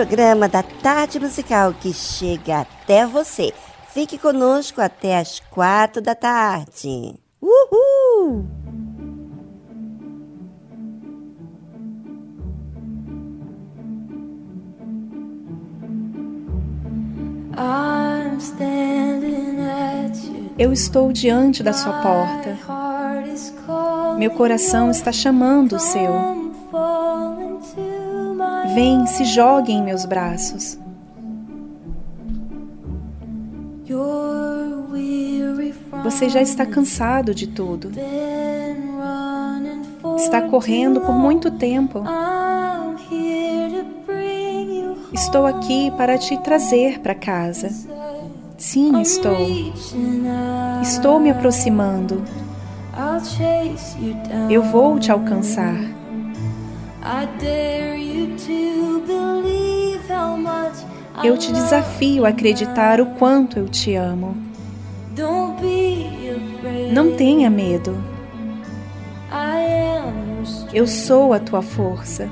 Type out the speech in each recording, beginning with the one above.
programa da Tarde Musical que chega até você. Fique conosco até as quatro da tarde. Uhul! Eu estou diante da sua porta. Meu coração está chamando o seu. Vem, se jogue em meus braços. Você já está cansado de tudo. Está correndo por muito tempo. Estou aqui para te trazer para casa. Sim, estou. Estou me aproximando. Eu vou te alcançar. Eu te desafio a acreditar o quanto eu te amo. Não tenha medo. Eu sou a tua força.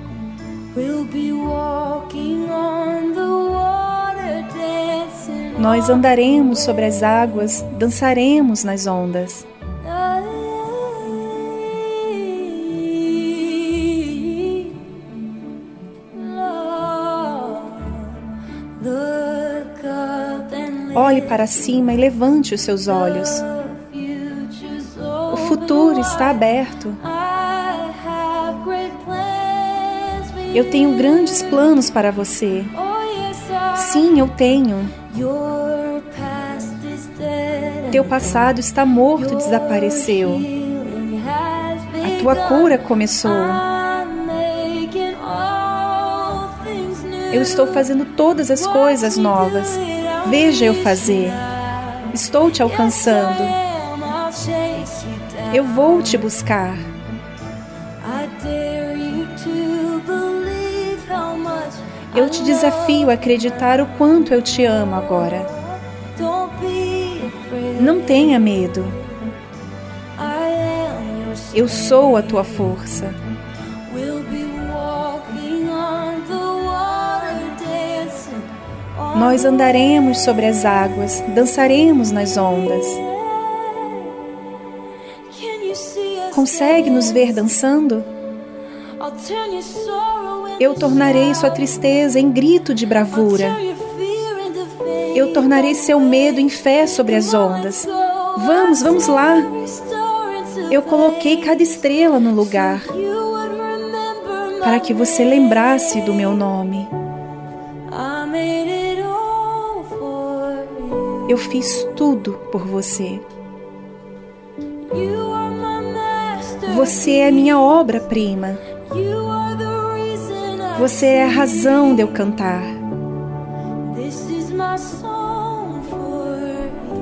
Nós andaremos sobre as águas, dançaremos nas ondas. Olhe para cima e levante os seus olhos. O futuro está aberto. Eu tenho grandes planos para você. Sim, eu tenho. Teu passado está morto, desapareceu. A tua cura começou. Eu estou fazendo todas as coisas novas. Veja eu fazer. Estou te alcançando. Eu vou te buscar. Eu te desafio a acreditar o quanto eu te amo agora. Não tenha medo. Eu sou a tua força. Nós andaremos sobre as águas, dançaremos nas ondas. Consegue nos ver dançando? Eu tornarei sua tristeza em grito de bravura. Eu tornarei seu medo em fé sobre as ondas. Vamos, vamos lá. Eu coloquei cada estrela no lugar para que você lembrasse do meu nome. Eu fiz tudo por você. Você é minha obra-prima. Você é a razão de eu cantar.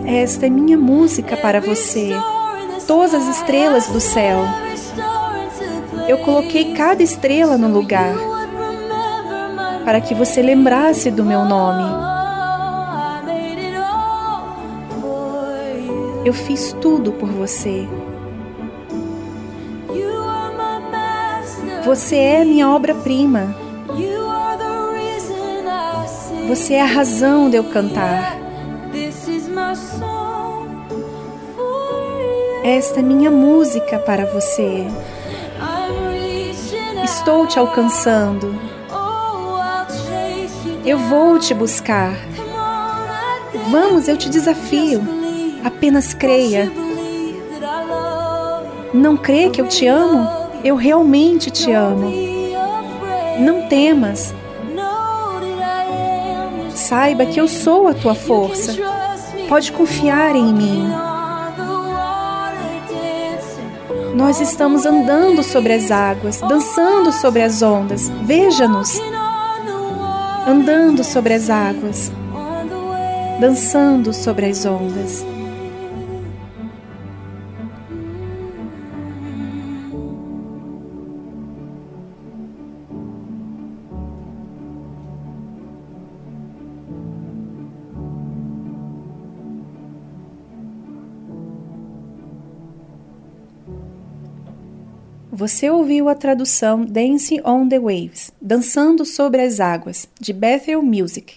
Esta é minha música para você. Todas as estrelas do céu. Eu coloquei cada estrela no lugar para que você lembrasse do meu nome. Eu fiz tudo por você. Você é minha obra-prima. Você é a razão de eu cantar. Esta é minha música para você. Estou te alcançando. Eu vou te buscar. Vamos, eu te desafio. Apenas creia. Não crê que eu te amo? Eu realmente te amo. Não temas. Saiba que eu sou a tua força. Pode confiar em mim. Nós estamos andando sobre as águas, dançando sobre as ondas. Veja-nos. Andando sobre as águas, dançando sobre as ondas. Você ouviu a tradução Dancing on the Waves, Dançando sobre as Águas, de Bethel Music.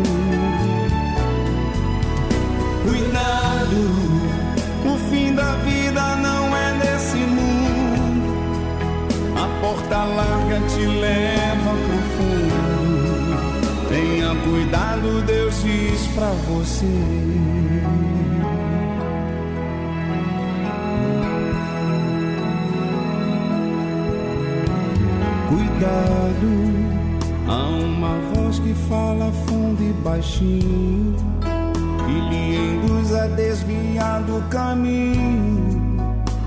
Porta larga te leva pro fundo. Tenha cuidado, Deus diz pra você. Cuidado, há uma voz que fala fundo e baixinho e lhe induz a desviar do caminho,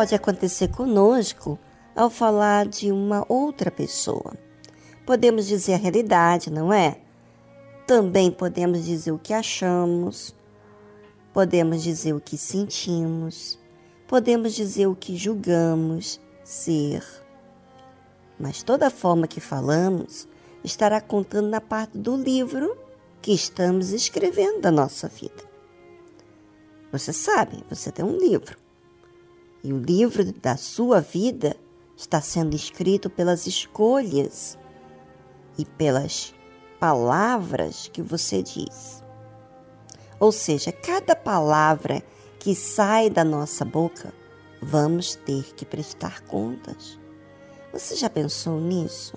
Pode acontecer conosco ao falar de uma outra pessoa. Podemos dizer a realidade, não é? Também podemos dizer o que achamos, podemos dizer o que sentimos, podemos dizer o que julgamos ser. Mas toda forma que falamos estará contando na parte do livro que estamos escrevendo da nossa vida. Você sabe, você tem um livro. E o livro da sua vida está sendo escrito pelas escolhas e pelas palavras que você diz. Ou seja, cada palavra que sai da nossa boca, vamos ter que prestar contas. Você já pensou nisso?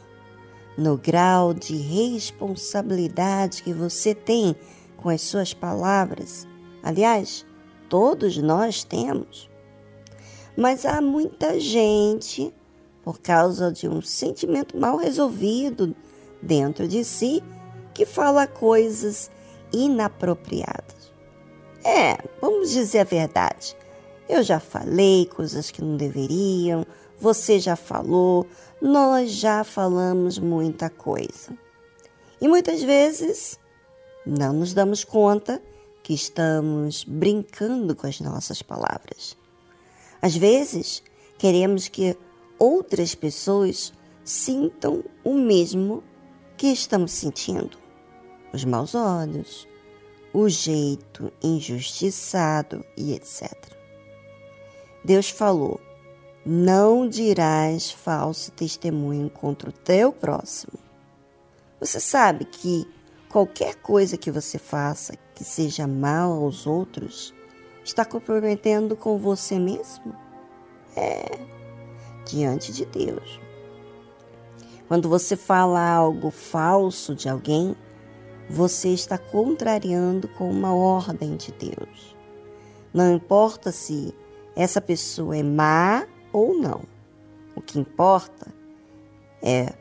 No grau de responsabilidade que você tem com as suas palavras? Aliás, todos nós temos. Mas há muita gente, por causa de um sentimento mal resolvido dentro de si, que fala coisas inapropriadas. É, vamos dizer a verdade. Eu já falei coisas que não deveriam, você já falou, nós já falamos muita coisa. E muitas vezes não nos damos conta que estamos brincando com as nossas palavras. Às vezes, queremos que outras pessoas sintam o mesmo que estamos sentindo. Os maus olhos, o jeito injustiçado e etc. Deus falou: Não dirás falso testemunho contra o teu próximo. Você sabe que qualquer coisa que você faça que seja mal aos outros está comprometendo com você mesmo? É, diante de Deus. Quando você fala algo falso de alguém, você está contrariando com uma ordem de Deus. Não importa se essa pessoa é má ou não. O que importa é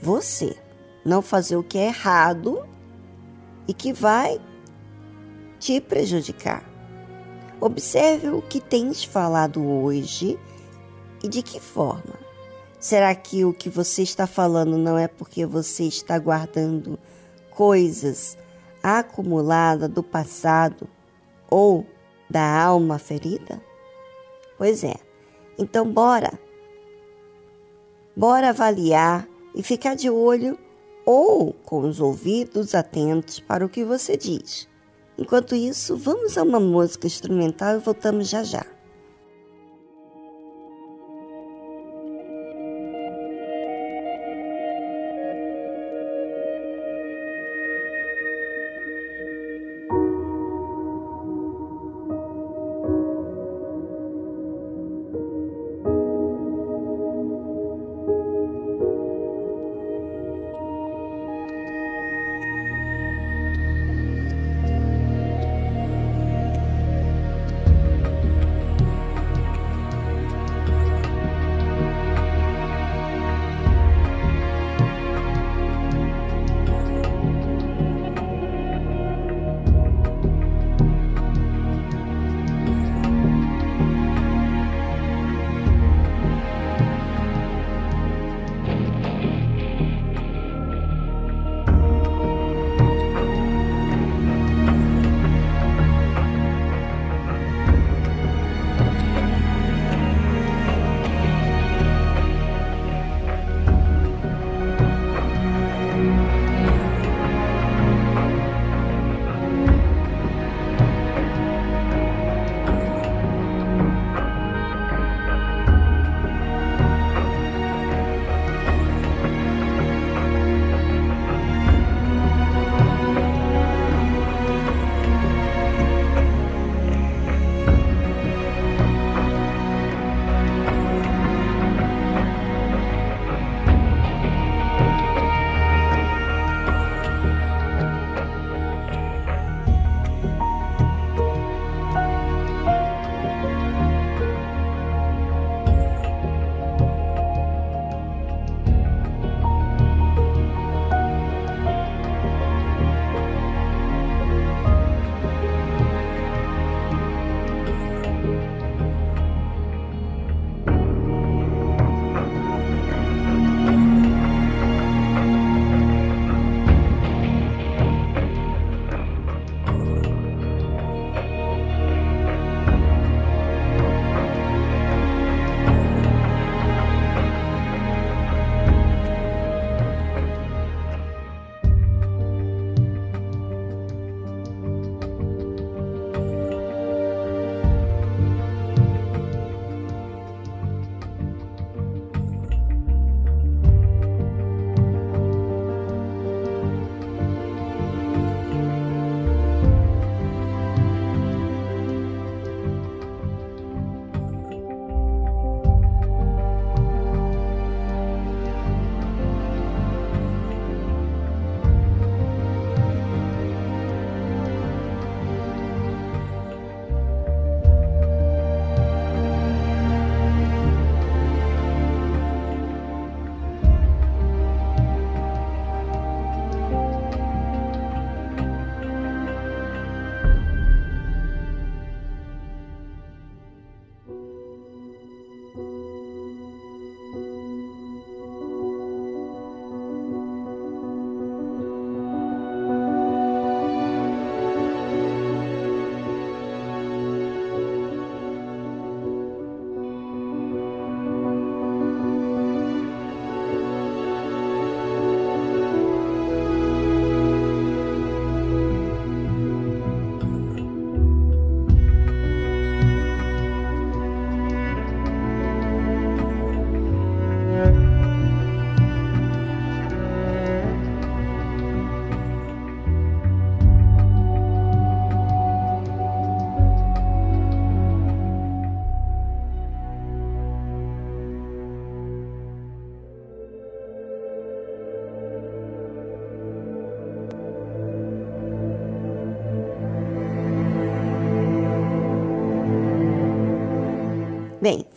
você não fazer o que é errado e que vai te prejudicar. Observe o que tens falado hoje e de que forma. Será que o que você está falando não é porque você está guardando coisas acumuladas do passado ou da alma ferida? Pois é. Então bora. Bora avaliar e ficar de olho ou com os ouvidos atentos para o que você diz. Enquanto isso, vamos a uma música instrumental e voltamos já já.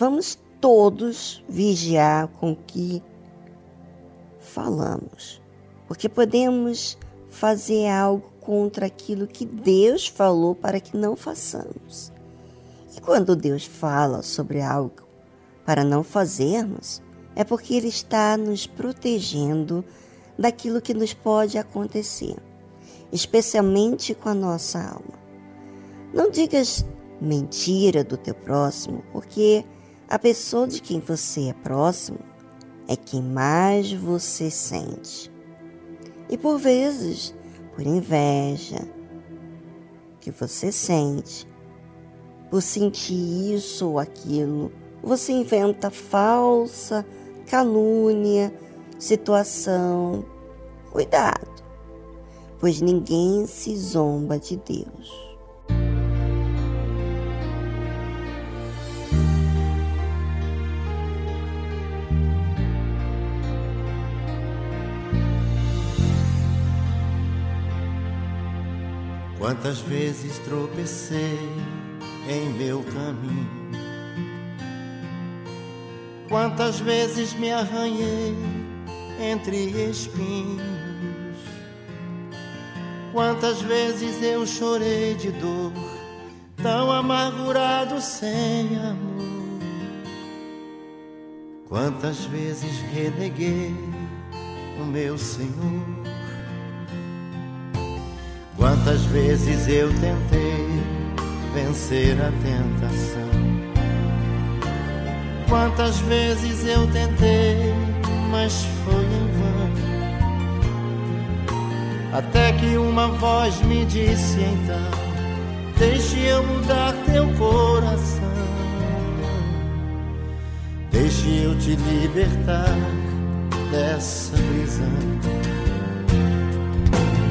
Vamos todos vigiar com o que falamos, porque podemos fazer algo contra aquilo que Deus falou para que não façamos. E quando Deus fala sobre algo para não fazermos, é porque Ele está nos protegendo daquilo que nos pode acontecer, especialmente com a nossa alma. Não digas mentira do teu próximo, porque a pessoa de quem você é próximo é quem mais você sente. E por vezes, por inveja que você sente, por sentir isso ou aquilo, você inventa falsa calúnia, situação. Cuidado, pois ninguém se zomba de Deus. Quantas vezes tropecei em meu caminho, quantas vezes me arranhei entre espinhos, quantas vezes eu chorei de dor, tão amargurado sem amor, quantas vezes reneguei o meu Senhor Quantas vezes eu tentei vencer a tentação? Quantas vezes eu tentei, mas foi em vão. Até que uma voz me disse então: Deixe eu mudar teu coração. Deixe eu te libertar dessa prisão.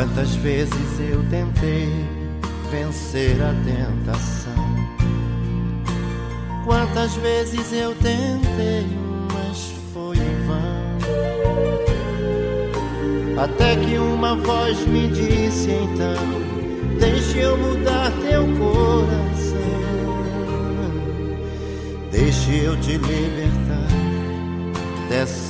Quantas vezes eu tentei vencer a tentação? Quantas vezes eu tentei, mas foi em vão. Até que uma voz me disse então: Deixe eu mudar teu coração. Deixe eu te libertar dessa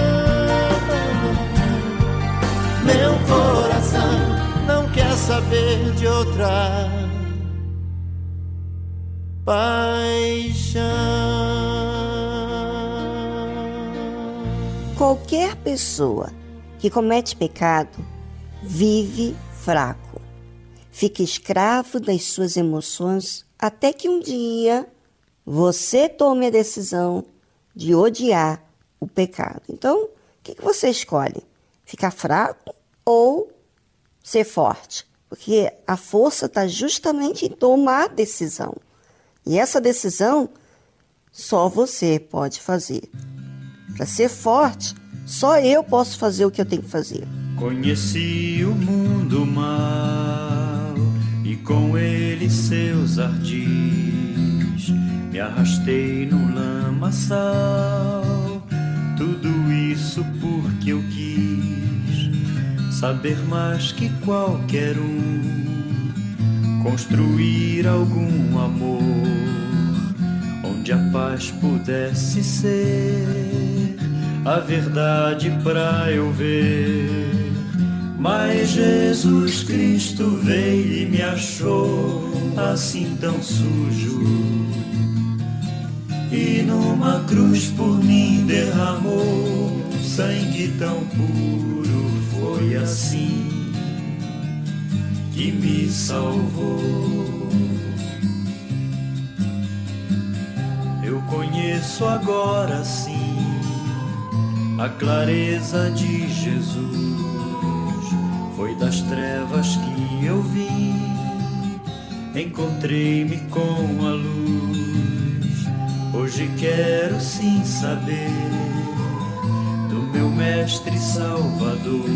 Meu coração não quer saber de outra paixão. Qualquer pessoa que comete pecado vive fraco, fica escravo das suas emoções até que um dia você tome a decisão de odiar o pecado. Então, o que, você escolhe? ficar fraco ou ser forte. Porque a força está justamente em tomar decisão. E essa decisão só você pode fazer. Para ser forte, Só eu posso fazer o que eu tenho que fazer. Conheci o mundo mal e com ele seus ardis. Me arrastei no lamaçal, tudo isso porque eu quis saber mais que qualquer um, construir algum amor onde a paz pudesse ser a verdade pra eu ver. Mas Jesus Cristo veio e me achou assim tão sujo. E numa cruz por mim derramou sangue tão puro. Foi assim que me salvou. Eu conheço agora sim a clareza de Jesus foi das trevas que eu vim, encontrei-me com a luz. Hoje quero sim saber Mestre Salvador.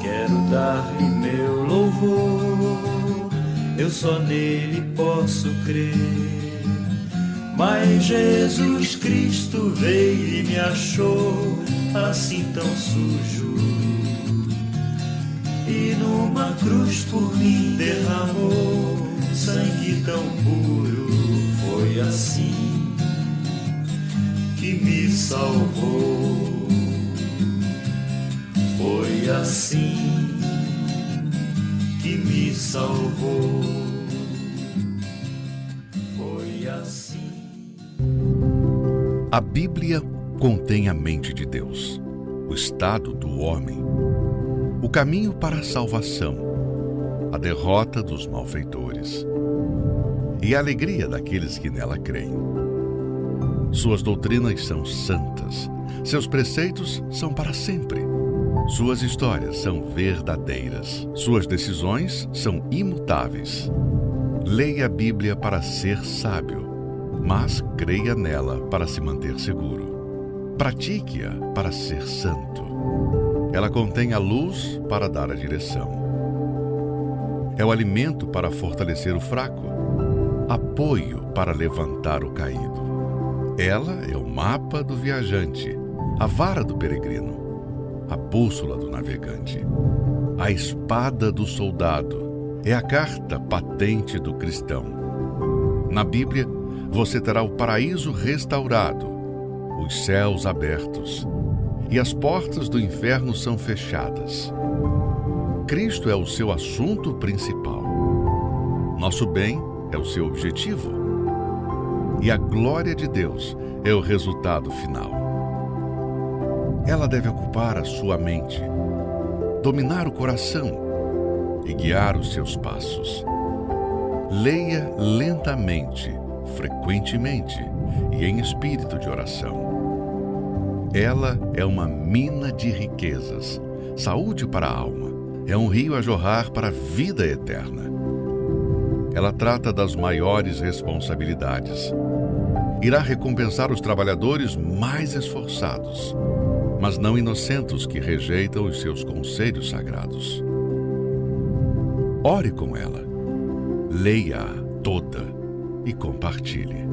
Quero dar-lhe meu louvor, eu só nele posso crer. Mas Jesus Cristo veio e me achou assim tão sujo. E numa cruz por mim derramou sangue tão puro. Foi assim que me salvou. Foi assim que me salvou. A Bíblia contém a mente de Deus, o estado do homem, o caminho para a salvação, a derrota dos malfeitores e a alegria daqueles que nela creem. Suas doutrinas são santas, seus preceitos são para sempre. Suas histórias são verdadeiras, suas decisões são imutáveis. Leia a Bíblia para ser sábio mas creia nela para se manter seguro. Pratique-a para ser santo. Ela contém a luz para dar a direção. É o alimento para fortalecer o fraco, apoio para levantar o caído. Ela é o mapa do viajante, a vara do peregrino, a bússola do navegante, a espada do soldado, é a carta patente do cristão. Na Bíblia, você terá o paraíso restaurado, os céus abertos e as portas do inferno são fechadas. Cristo é o seu assunto principal. Nosso bem é o seu objetivo. E a glória de Deus é o resultado final. Ela deve ocupar a sua mente, dominar o coração e guiar os seus passos. Leia lentamente frequentemente e em espírito de oração. Ela é uma mina de riquezas, saúde para a alma, é um rio a jorrar para a vida eterna. Ela trata das maiores responsabilidades. Irá recompensar os trabalhadores mais esforçados, mas não inocentes que rejeitam os seus conselhos sagrados. Ore com ela, leia-a toda e compartilhe.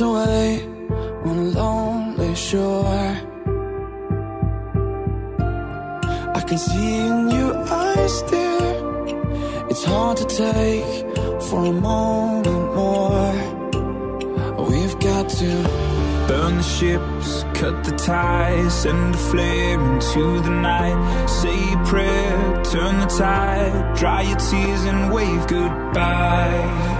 away on a lonely shore. I can see in your eyes, dear. It's hard to take for a moment more. We've got to burn the ships, cut the ties, send a flare into the night. Say a prayer, turn the tide, dry your tears and wave goodbye.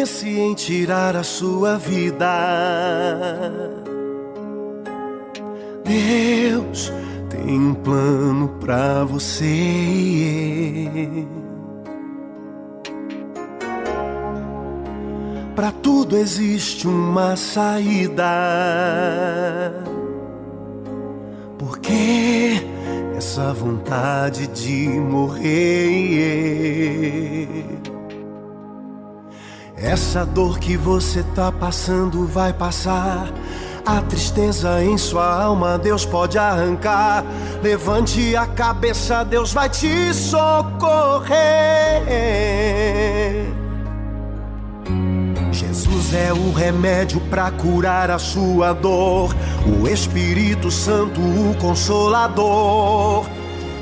pense em tirar a sua vida. Deus tem um plano para você. Para tudo existe uma saída. Porque essa vontade de morrer essa dor que você tá passando vai passar. A tristeza em sua alma Deus pode arrancar. Levante a cabeça, Deus vai te socorrer. Jesus é o remédio para curar a sua dor. O Espírito Santo, o consolador,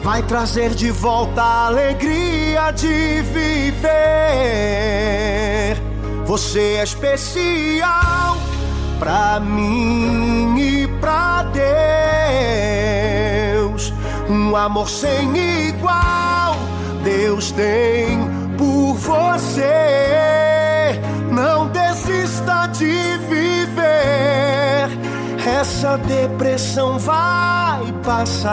vai trazer de volta a alegria de viver. Você é especial pra mim e pra Deus. Um amor sem igual Deus tem por você. Não desista de viver. Essa depressão vai passar.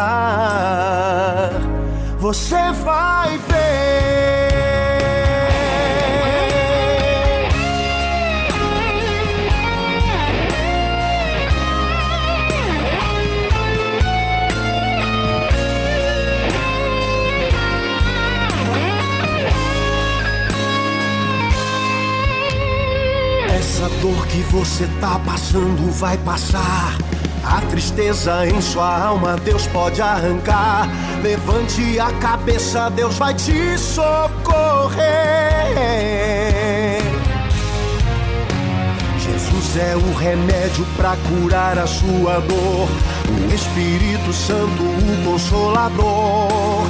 Você vai ver. Você tá passando vai passar. A tristeza em sua alma Deus pode arrancar. Levante a cabeça, Deus vai te socorrer. Jesus é o remédio para curar a sua dor. O Espírito Santo, o consolador,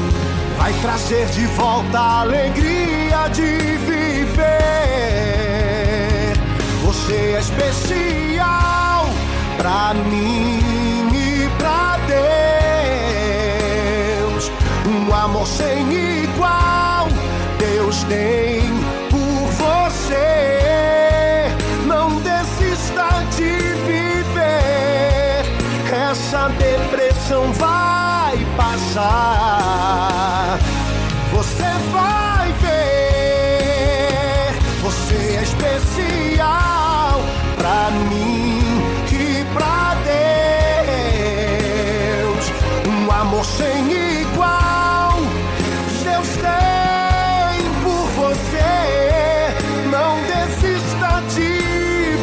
vai trazer de volta a alegria de viver. Você é especial pra mim e pra Deus. Um amor sem igual Deus tem por você. Não desista de viver. Essa depressão vai passar. Pra mim e pra Deus. Um amor sem igual. Deus tem por você. Não desista de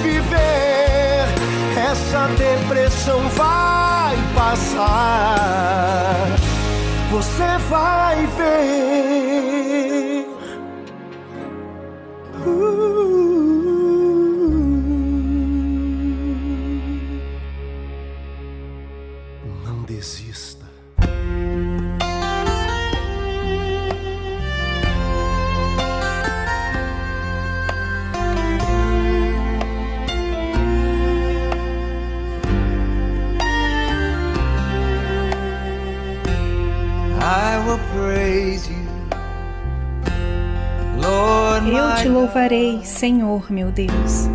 viver. Essa depressão vai passar. Você vai ver. Louvarei, Senhor meu Deus.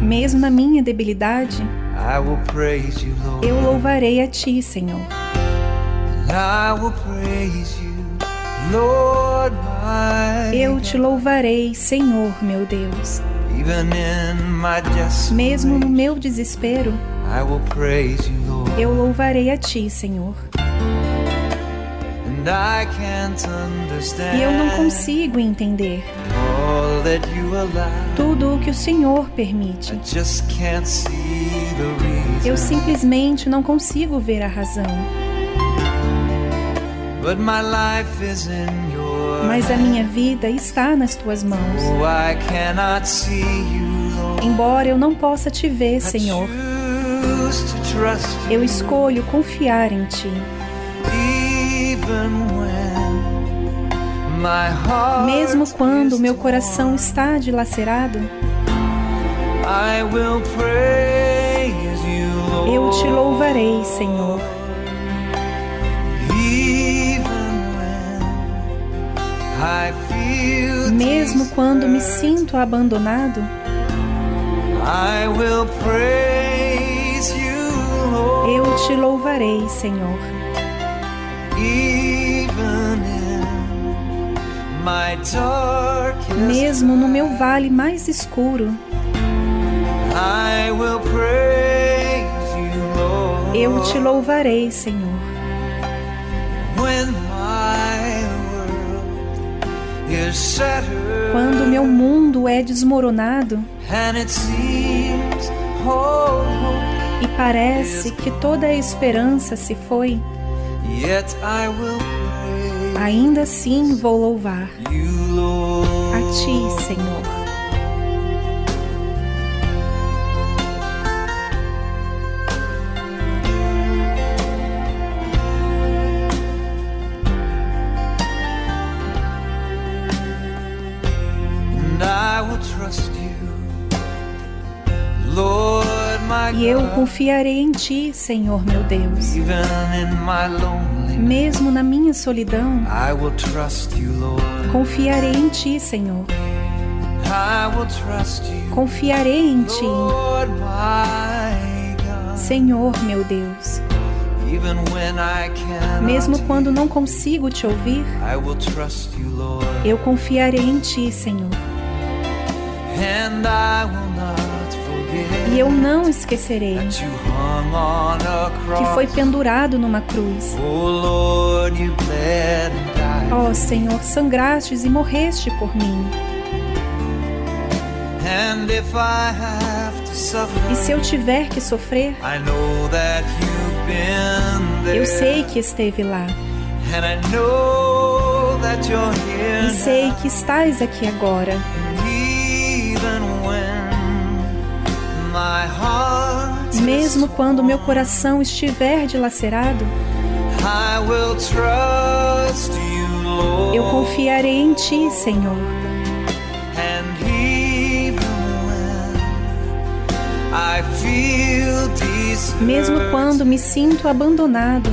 Mesmo na minha debilidade, eu louvarei a Ti, Senhor. Eu te louvarei, Senhor meu Deus. Mesmo no meu desespero, eu louvarei a Ti, Senhor. And I can't E eu não consigo entender tudo o que o Senhor permite. Eu simplesmente não consigo ver a razão. Mas a minha vida está nas tuas mãos. Oh. Embora eu não possa te ver, Senhor, eu escolho confiar em Ti. even when Mesmo quando meu coração está dilacerado, eu te louvarei, Senhor. Mesmo quando me sinto abandonado, eu te louvarei, Senhor. Mesmo no meu vale mais escuro, eu te louvarei, Senhor. Quando meu mundo é desmoronado e parece que toda a esperança se foi, ainda assim vou louvar a Ti, Senhor. E eu confiarei em Ti, Senhor meu Deus. Mesmo na minha solidão, confiarei em Ti, Senhor. Confiarei em Ti. Senhor meu Deus. Mesmo quando não consigo te ouvir, eu confiarei em Ti, Senhor. E eu não esquecerei que foi pendurado numa cruz. Oh. Ó Senhor, sangrastes e morreste por mim. E se eu tiver que sofrer, eu sei que esteve lá. E sei que estás aqui agora. Mesmo quando meu coração estiver dilacerado, eu confiarei em Ti, Senhor. Mesmo quando me sinto abandonado,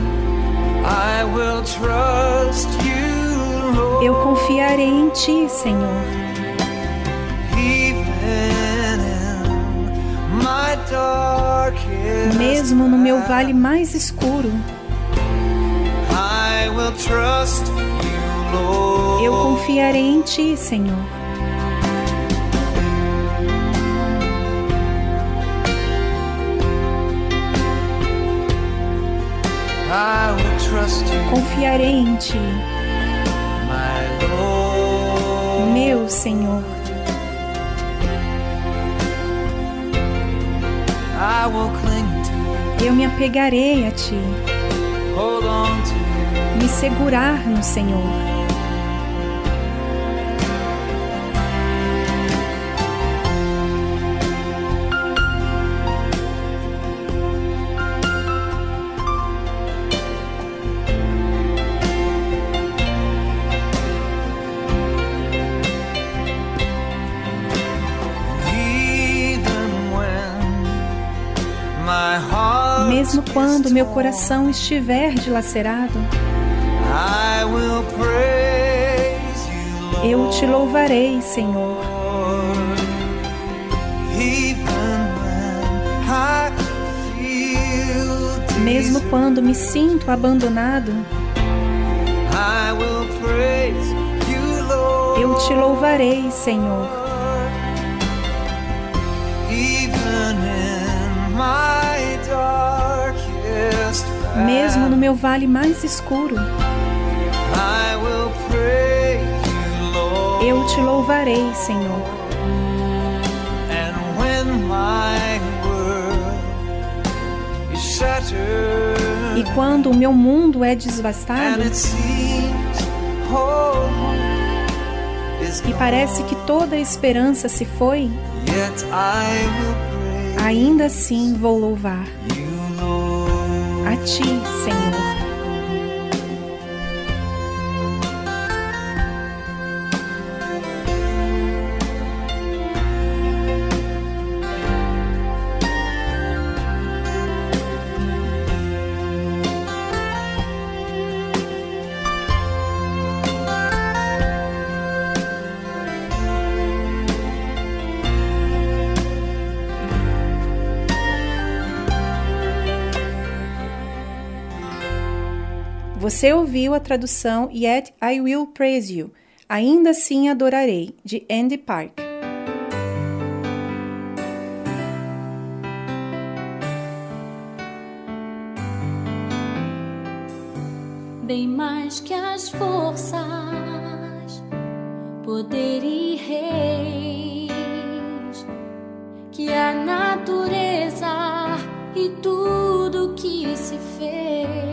eu confiarei em Ti, Senhor. Mesmo no meu vale mais escuro, I will trust you, Lord. eu confiarei em Ti, Senhor. I will trust you, Confiarei em Ti, meu Senhor. Eu me apegarei a Ti, me segurar no Senhor. Quando meu coração estiver dilacerado, eu te louvarei, Senhor. Mesmo quando me sinto abandonado, eu te louvarei, Senhor. Mesmo no meu vale mais escuro, eu te louvarei, Senhor. E quando o meu mundo é desvastado e parece que toda a esperança se foi, ainda assim vou louvar Ti, Senhor. Você ouviu a tradução Yet I Will Praise You, Ainda Assim Adorarei, de Andy Park. bem mais que as forças poder e reis, que a natureza e tudo que se fez,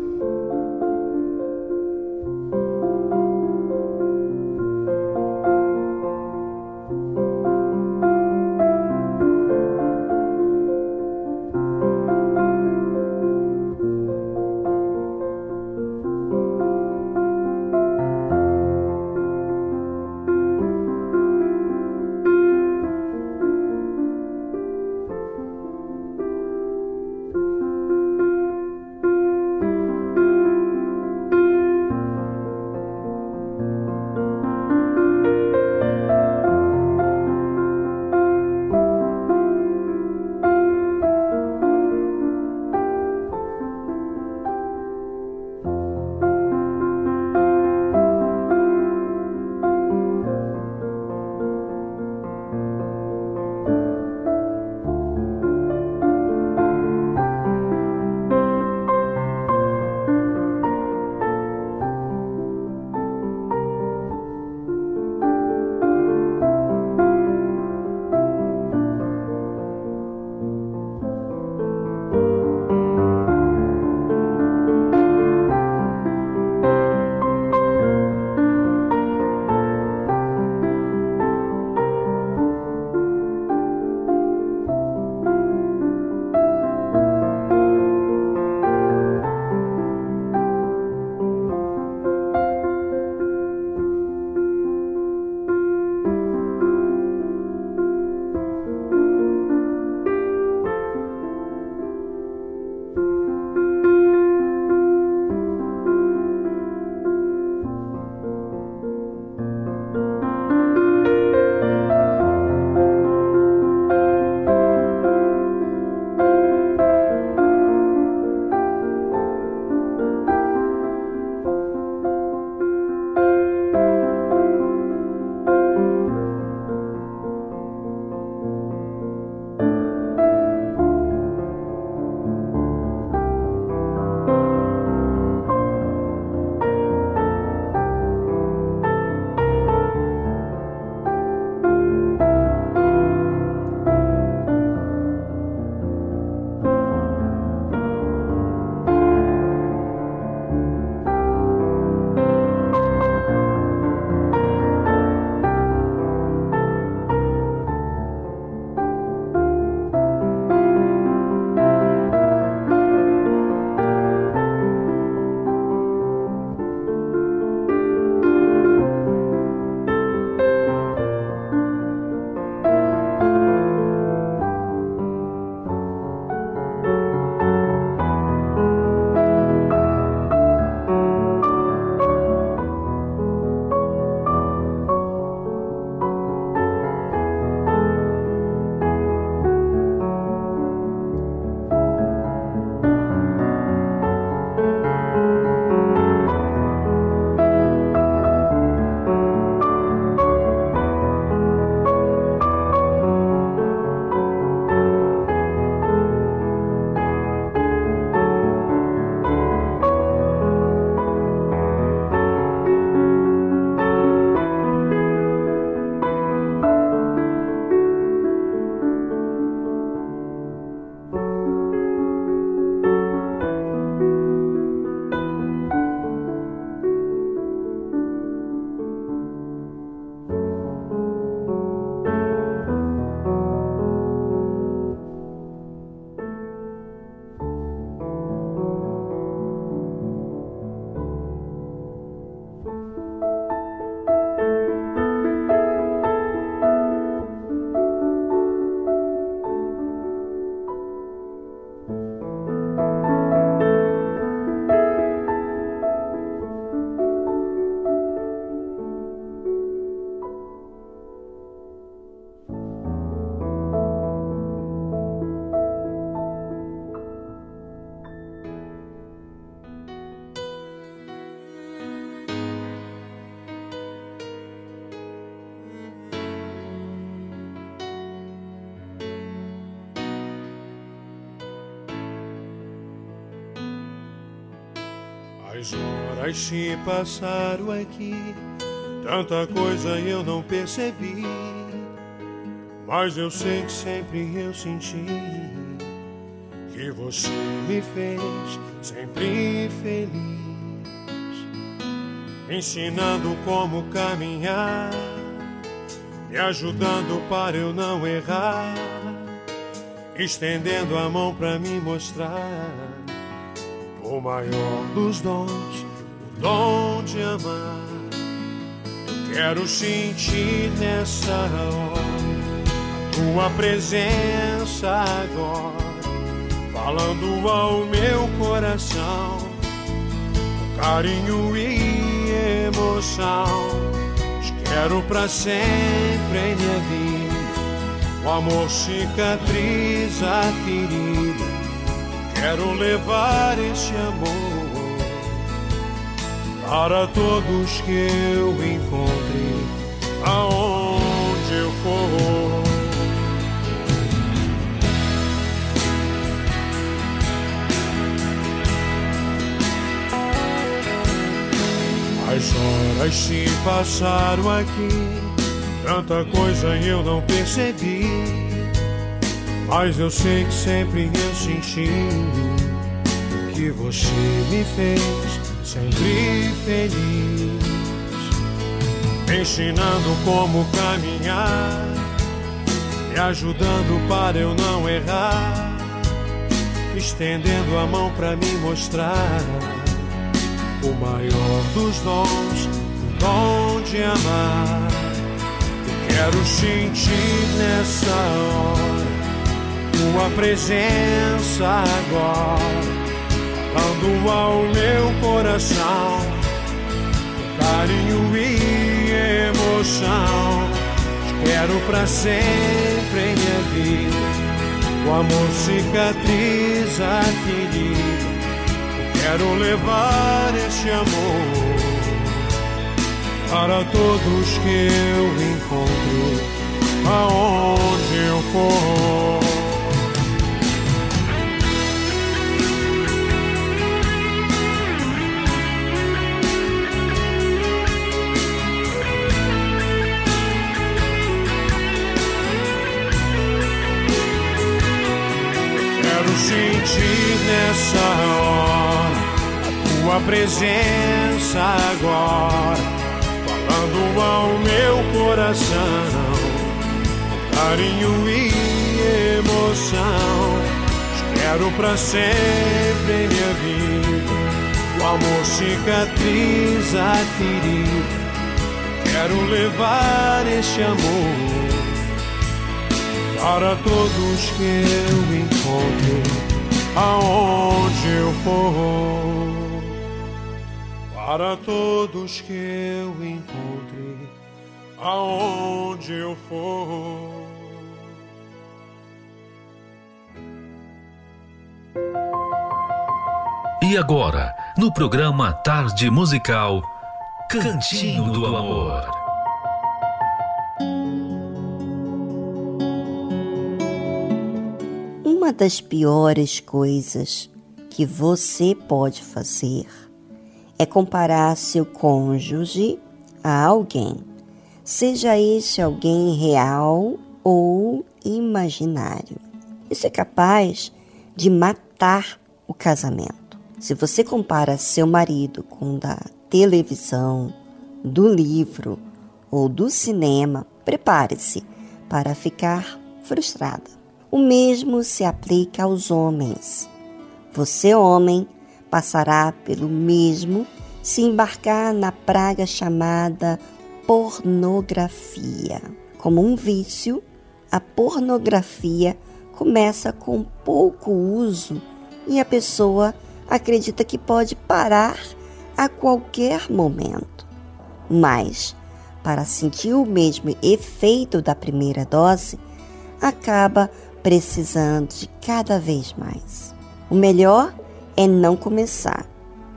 Horas se passaram aqui, tanta coisa eu não percebi. Mas eu sei que sempre eu senti que você me fez sempre feliz, ensinando como caminhar, me ajudando para eu não errar, estendendo a mão para me mostrar o maior dos dons, dom de amar. Eu quero sentir nessa hora a tua presença agora falando ao meu coração, com carinho e emoção. Te quero pra sempre em minha vida. O amor cicatriza a ferida. Quero levar esse amor para todos que eu encontre, aonde eu for. As horas se passaram aqui, tanta coisa eu não percebi. Mas eu sei que sempre eu senti que você me fez sempre feliz, ensinando como caminhar, me ajudando para eu não errar, estendendo a mão para me mostrar o maior dos dons, o dom de amar. Quero sentir nessa hora tua presença agora, falando ao meu coração, carinho e emoção. Te quero pra sempre em minha vida. O amor cicatriza a ferida. Quero levar esse amor para todos que eu encontro, aonde eu for. Sentir nessa hora a tua presença agora, falando ao meu coração, carinho e emoção. Quero pra sempre em minha vida, o amor cicatriza a ferida. Quero levar este amor para todos que eu encontro, aonde eu for. Para todos que eu encontre, aonde eu for. E agora, no programa Tarde Musical, Cantinho do Amor. Uma das piores coisas que você pode fazer é comparar seu cônjuge a alguém, seja este alguém real ou imaginário. Isso é capaz de matar o casamento. Se você compara seu marido com o da televisão, do livro ou do cinema, prepare-se para ficar frustrada. O mesmo se aplica aos homens. Você, homem, passará pelo mesmo se embarcar na praga chamada pornografia. Como um vício, a pornografia começa com pouco uso e a pessoa acredita que pode parar a qualquer momento. Mas, para sentir o mesmo efeito da primeira dose, acaba precisando de cada vez mais. O melhor é não começar,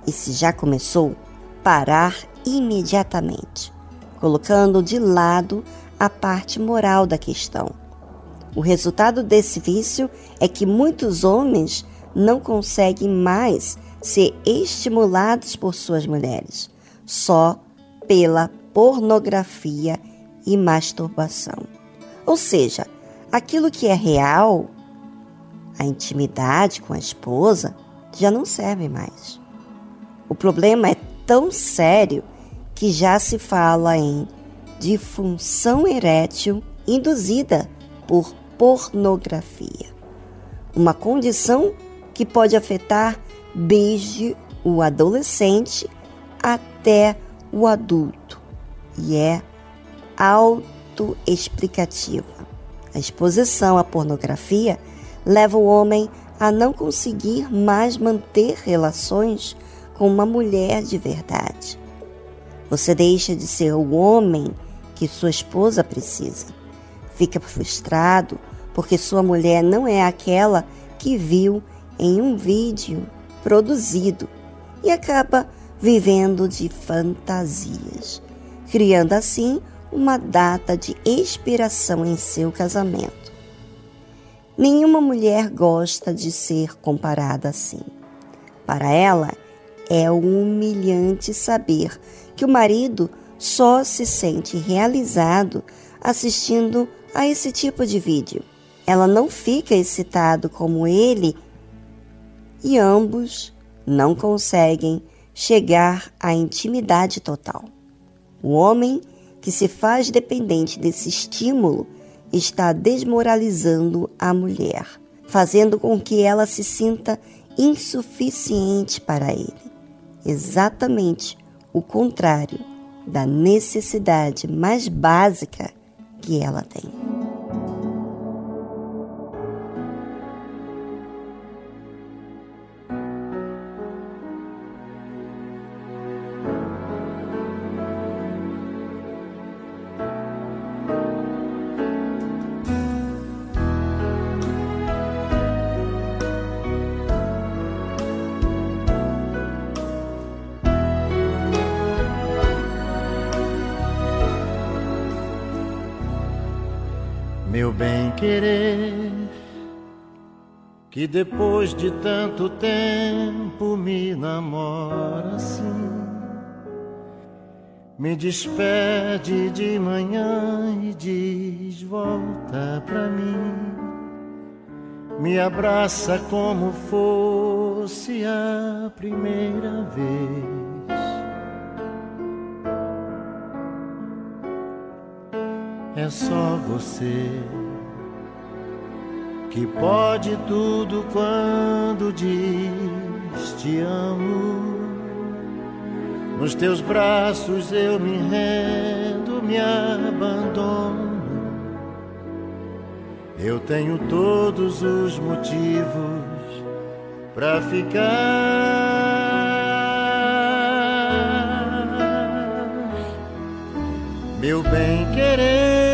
e se já começou, parar imediatamente, colocando de lado a parte moral da questão. O resultado desse vício é que muitos homens não conseguem mais ser estimulados por suas mulheres, só pela pornografia e masturbação. Ou seja, aquilo que é real a intimidade com a esposa já não serve mais. O problema é tão sério que já se fala em disfunção erétil induzida por pornografia. Uma condição que pode afetar desde o adolescente até o adulto e é autoexplicativa. A exposição à pornografia leva o homem a não conseguir mais manter relações com uma mulher de verdade. Você deixa de ser o homem que sua esposa precisa. Fica frustrado porque sua mulher não é aquela que viu em um vídeo produzido e acaba vivendo de fantasias, criando assim uma data de expiração em seu casamento. Nenhuma mulher gosta de ser comparada assim. Para ela, é humilhante saber que o marido só se sente realizado assistindo a esse tipo de vídeo. Ela não fica excitado como ele e ambos não conseguem chegar à intimidade total. O homem que se faz dependente desse estímulo está desmoralizando a mulher, fazendo com que ela se sinta insuficiente para ele. Exatamente o contrário da necessidade mais básica que ela tem. Querer, que depois de tanto tempo me namora assim, me despede de manhã e diz volta pra mim, me abraça como fosse a primeira vez. É só você que pode tudo quando diz te amo. Nos teus braços eu me rendo, me abandono. Eu tenho todos os motivos para ficar. Meu bem querer, que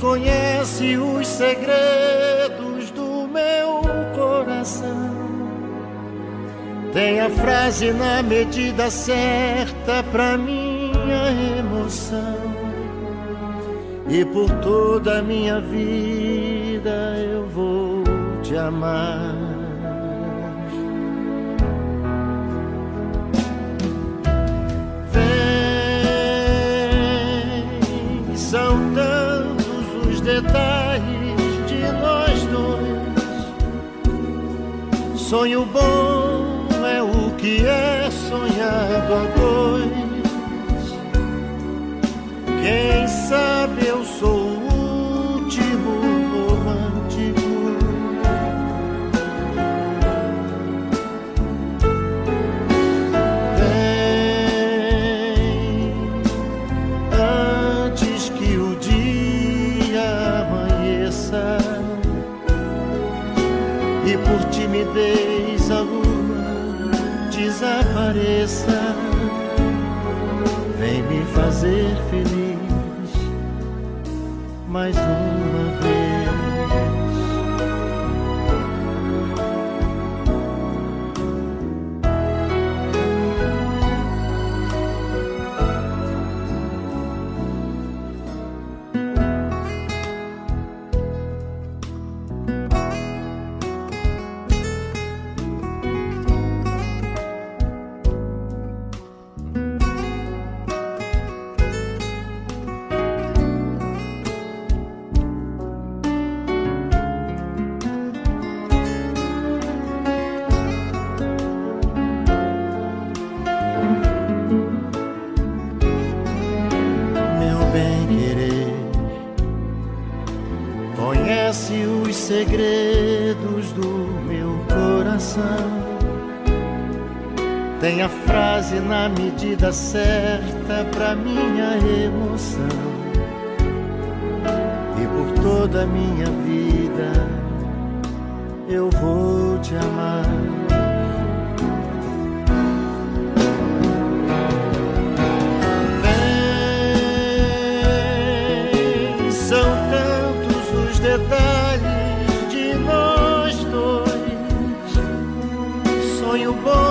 conhece os segredos do meu coração. Tem a frase na medida certa pra minha emoção. E por toda a minha vida eu vou te amar. Detalhes de nós dois. Sonho bom é o que é sonhado a dois. Quem sabe medida certa pra minha emoção e por toda a minha vida eu vou te amar. Vem, são tantos os detalhes de nós dois. Sonho bom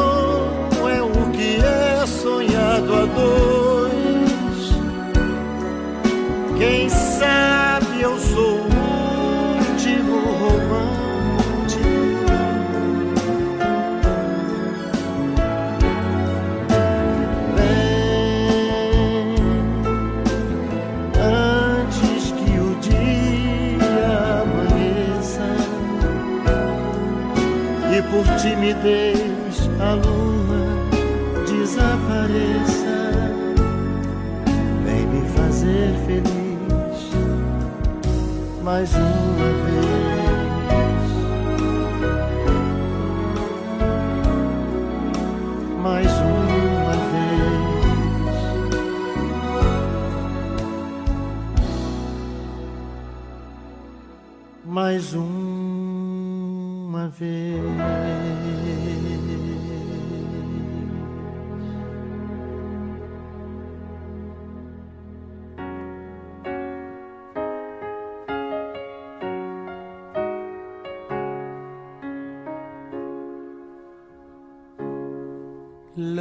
por timidez a lua desapareça. Vem me fazer feliz mais uma vez. Mais uma vez. Mais uma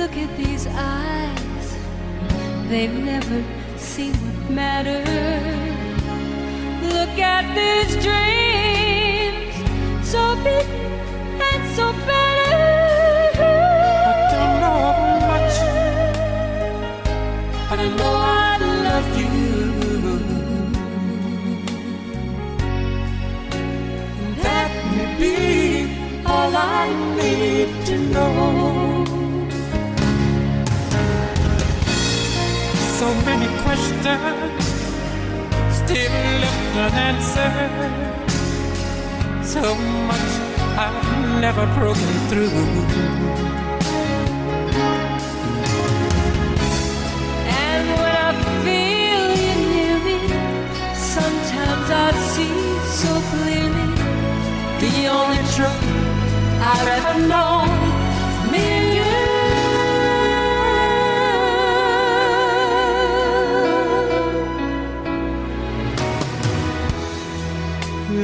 Look at these eyes, they've never seen what matters. Look at these dreams, so big and so better. I don't know much, but I know I love you. That may be all I need to know. So many questions still left unanswered. So much I've never broken through. And when I feel you near me, sometimes I see so clearly the only truth I've ever known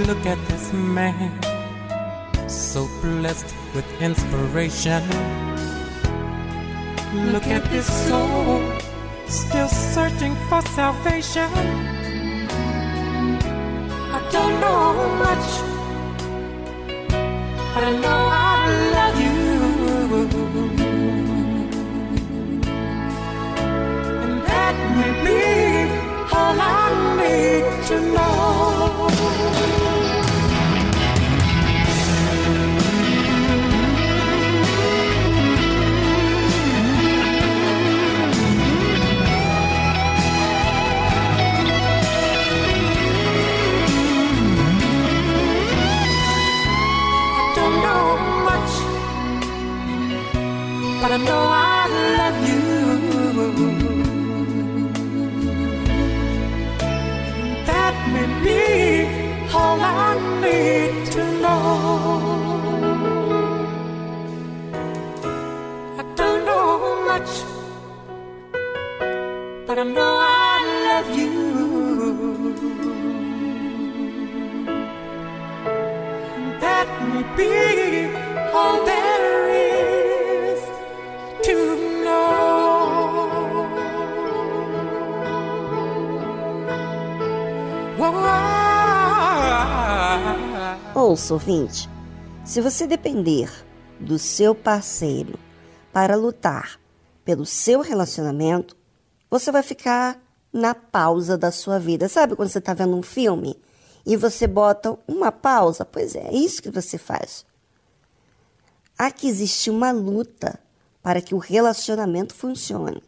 Look at this man, so blessed with inspiration. Look at this soul, still searching for salvation. I don't know much, I know Ouça, ouvinte, se você depender do seu parceiro para lutar pelo seu relacionamento, você vai ficar na pausa da sua vida. Sabe quando você está vendo um filme e você bota uma pausa? Pois é, é isso que você faz. Há que existir uma luta para que o relacionamento funcione.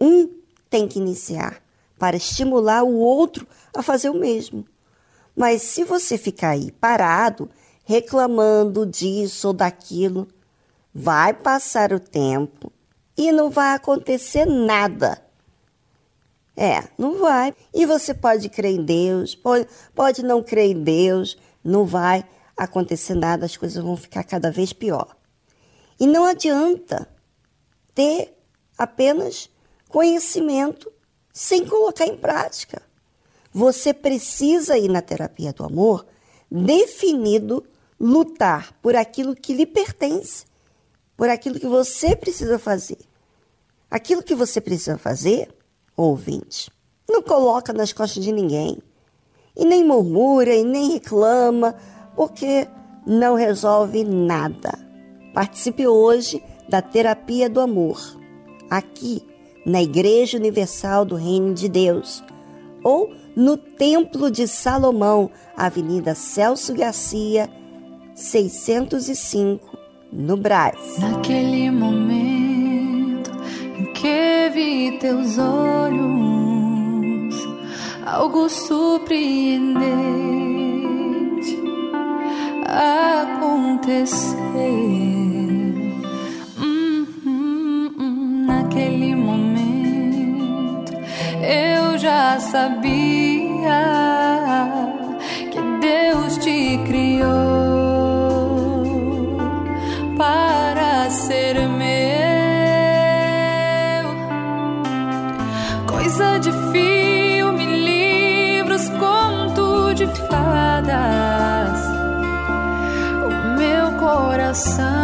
Um tem que iniciar para estimular o outro a fazer o mesmo. Mas se você ficar aí parado, reclamando disso ou daquilo, vai passar o tempo e não vai acontecer nada. É, não vai. E você pode crer em Deus, pode, pode não crer em Deus, não vai acontecer nada, as coisas vão ficar cada vez pior. E não adianta ter apenas conhecimento sem colocar em prática. Você precisa ir na terapia do amor definido lutar por aquilo que lhe pertence, por aquilo que você precisa fazer. Aquilo que você precisa fazer, ouvinte, não coloca nas costas de ninguém. E nem murmura e nem reclama, porque não resolve nada. Participe hoje da terapia do amor, aqui na Igreja Universal do Reino de Deus, ou no Templo de Salomão, Avenida Celso Garcia, 605, no Brás. Naquele momento vi teus olhos, algo surpreendente aconteceu. naquele momento eu já sabia que Deus te criou coração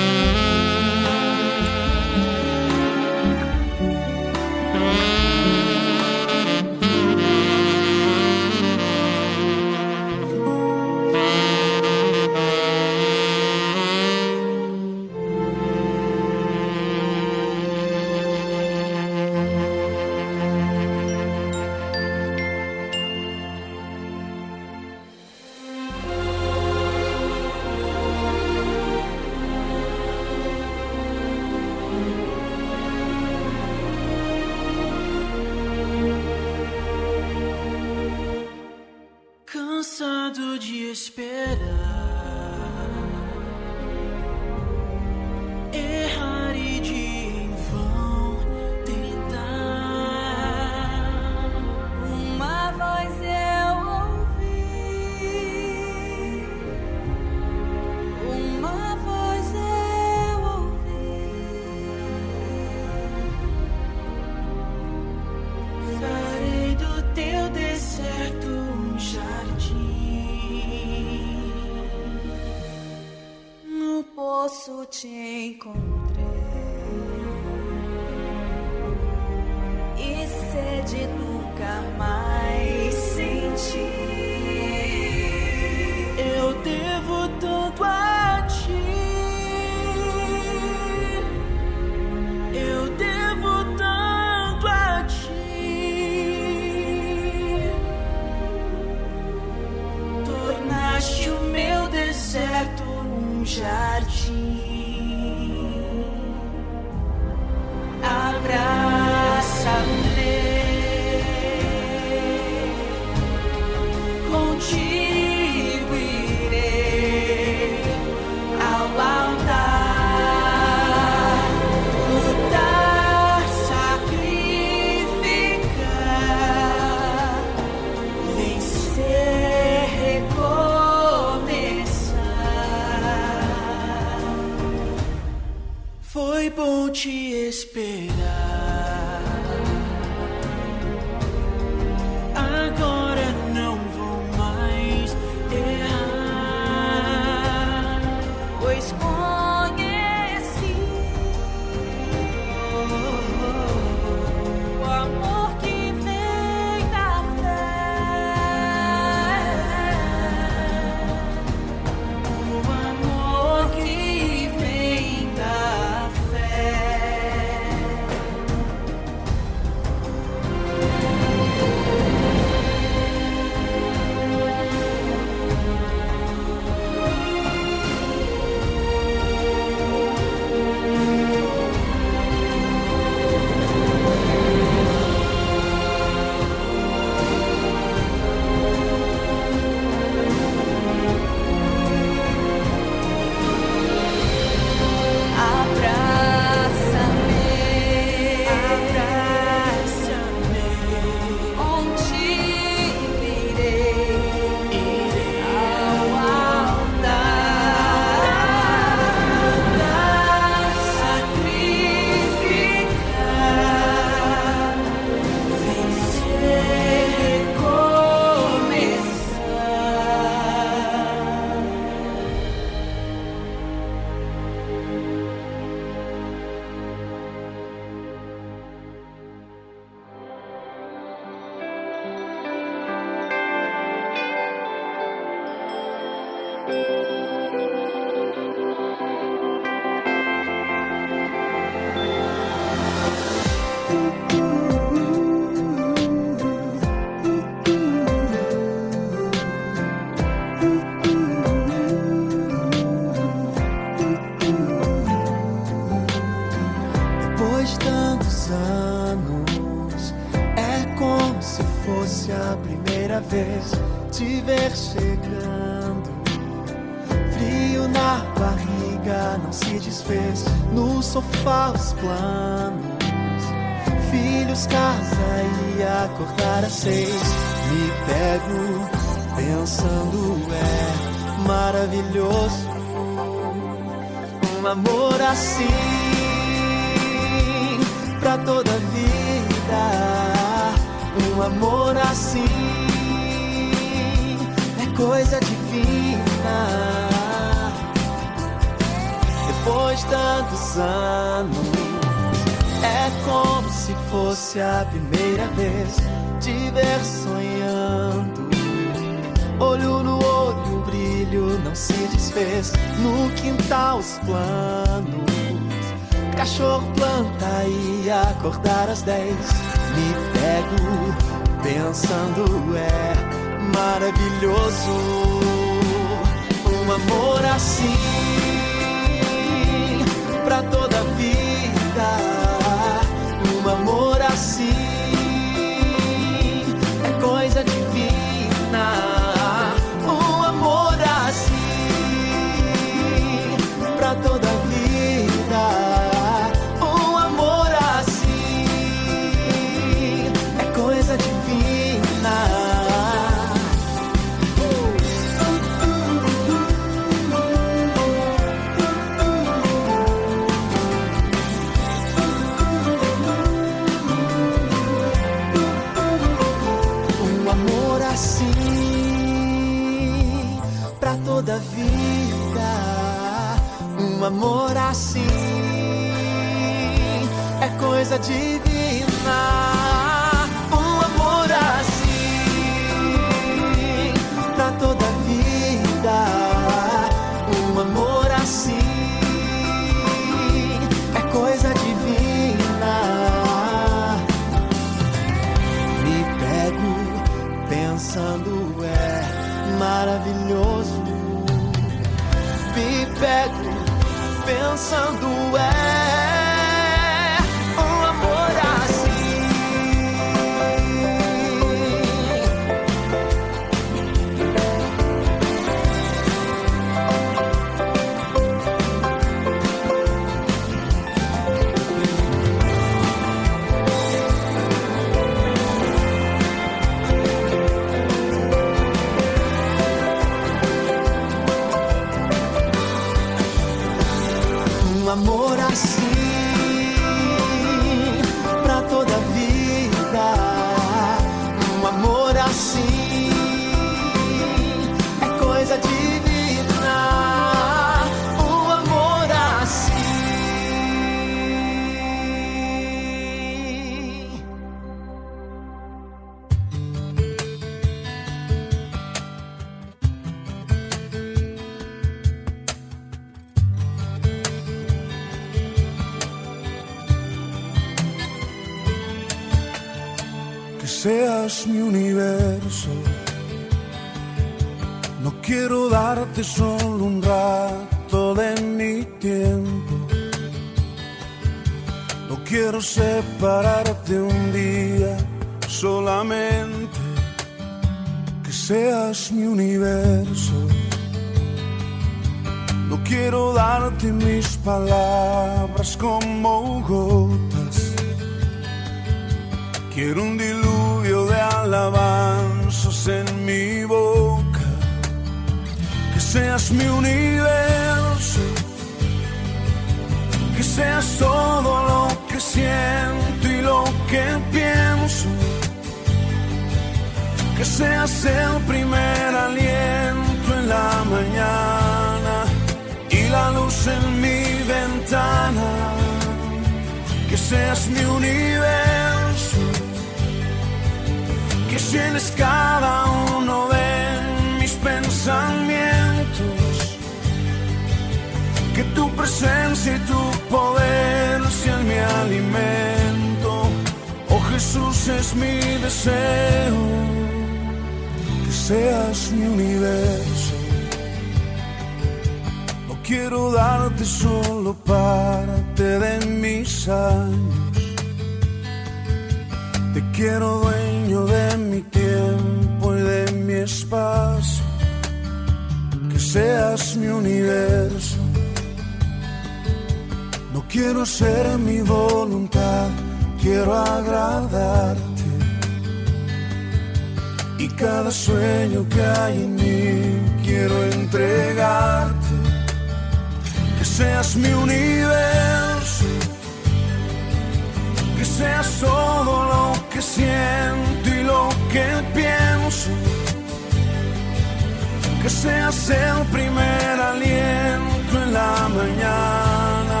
Que seas el primer aliento en la mañana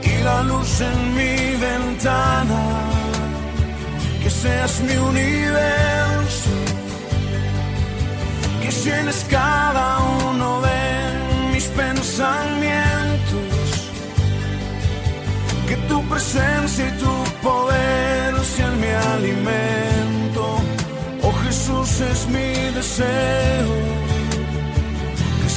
y la luz en mi ventana, que seas mi universo, que llenes cada uno de mis pensamientos, que tu presencia y tu poder sean mi alimento. Oh Jesús es mi deseo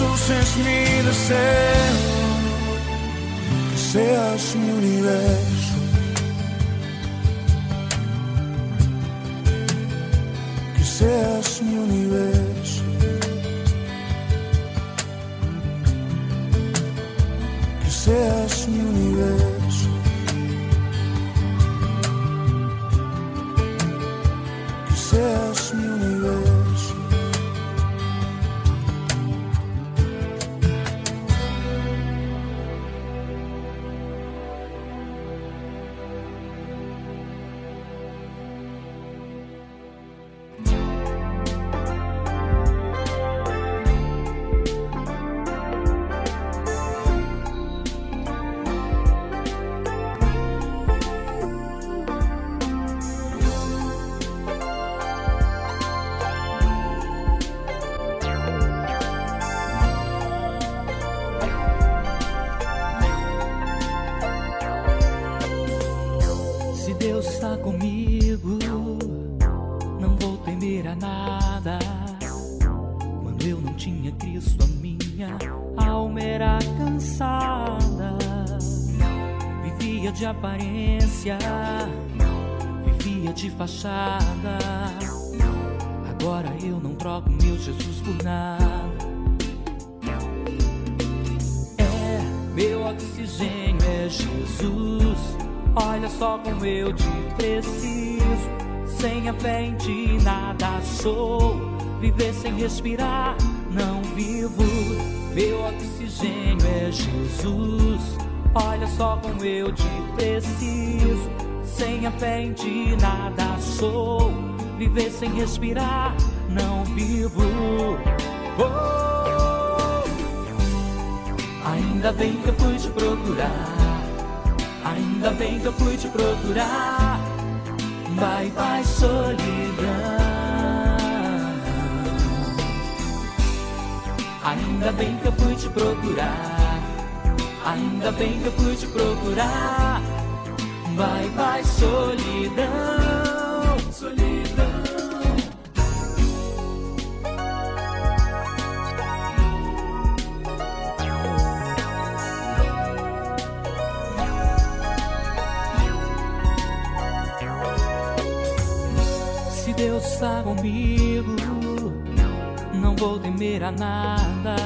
Jesús es mi deseo, que seas mi universo. Que seas mi universo. Que seas mi universo. Nada sou. Viver sem respirar, não vivo. Oh! Ainda bem que eu fui te procurar. Ainda bem que eu fui te procurar. Bye bye solidão. Ainda bem que eu fui te procurar. Ainda bem que eu fui te procurar. Bye bye solidão. Solidão. Se Deus está comigo, não vou temer a nada.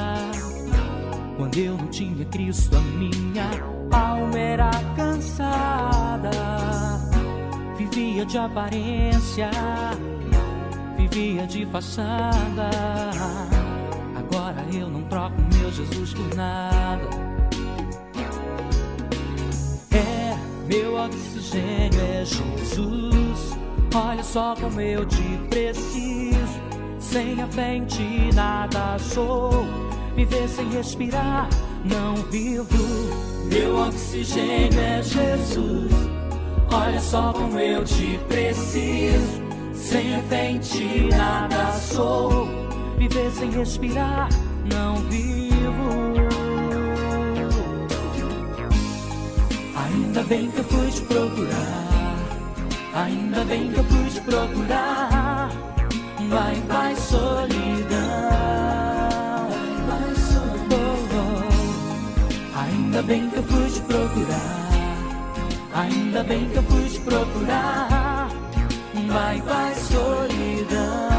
Quando eu não tinha Cristo, a minha alma era cansada. Vivia de aparência, vivia de fachada. Agora eu não troco meu Jesus por nada. É, meu oxigênio é Jesus. Olha só como eu te preciso. Sem a ti nada sou. Viver sem respirar, não vivo. Meu oxigênio é Jesus. Olha só como eu te preciso. Sem ti nada sou. Viver sem respirar, não vivo. Ainda bem que eu fui te procurar. Ainda bem que eu fui te procurar. Vai, vai, solidão. Ainda bem que eu fui te procurar. Ainda bem que eu fui te procurar. Vai, vai, solidão.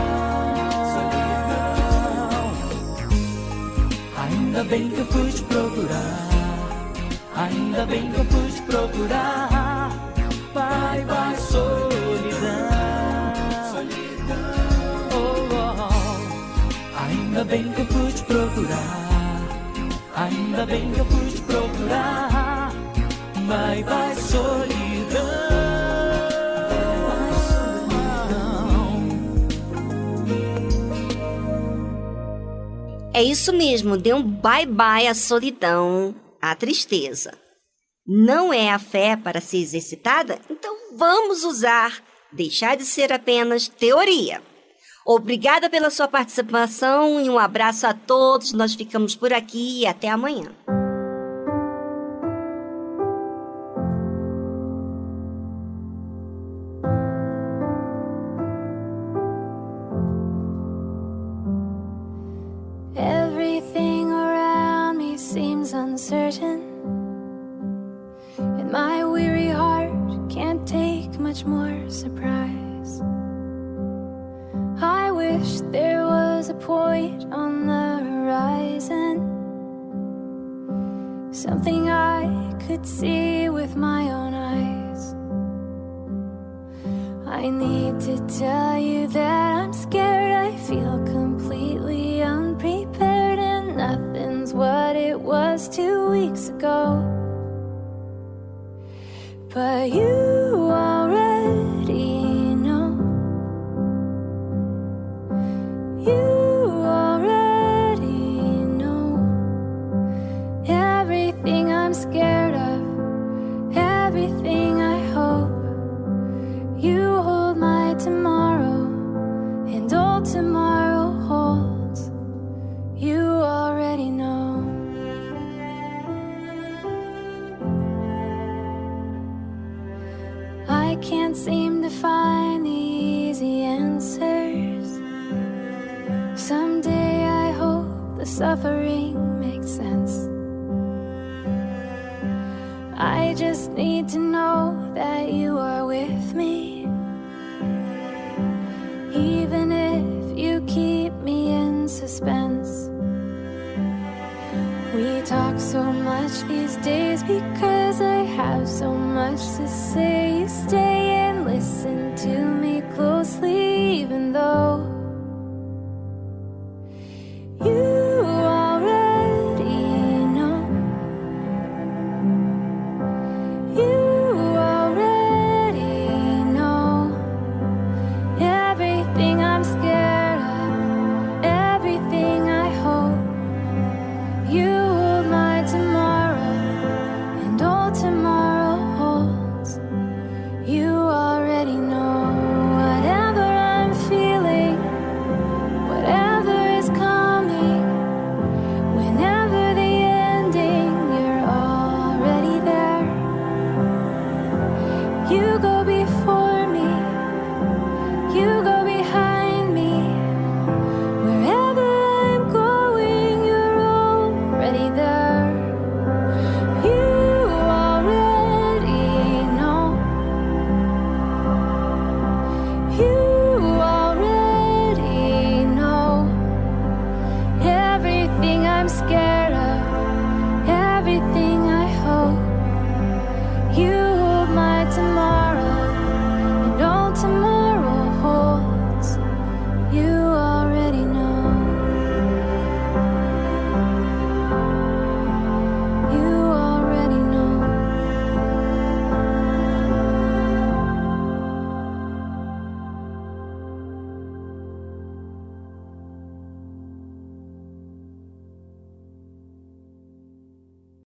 Ainda bem que eu fui te procurar. Ainda bem que eu fui te procurar. Vai, vai, solidão. Oh, oh. Ainda bem que eu fui te procurar. Ainda bem que eu fui te procurar. Vai, vai, solidão. É isso mesmo, dê um bye-bye à solidão, à tristeza. Não é a fé para ser exercitada? Então vamos usar, deixar de ser apenas teoria. Obrigada pela sua participação e um abraço a todos. Nós ficamos por aqui e até amanhã. Seems uncertain, and my weary heart can't take much more surprise. I wish there was a point on the horizon, something I could see with my own eyes. I need to tell you that go. But you suffering makes sense. I just need to know that you are with me. Even if you keep me in suspense. We talk so much these days because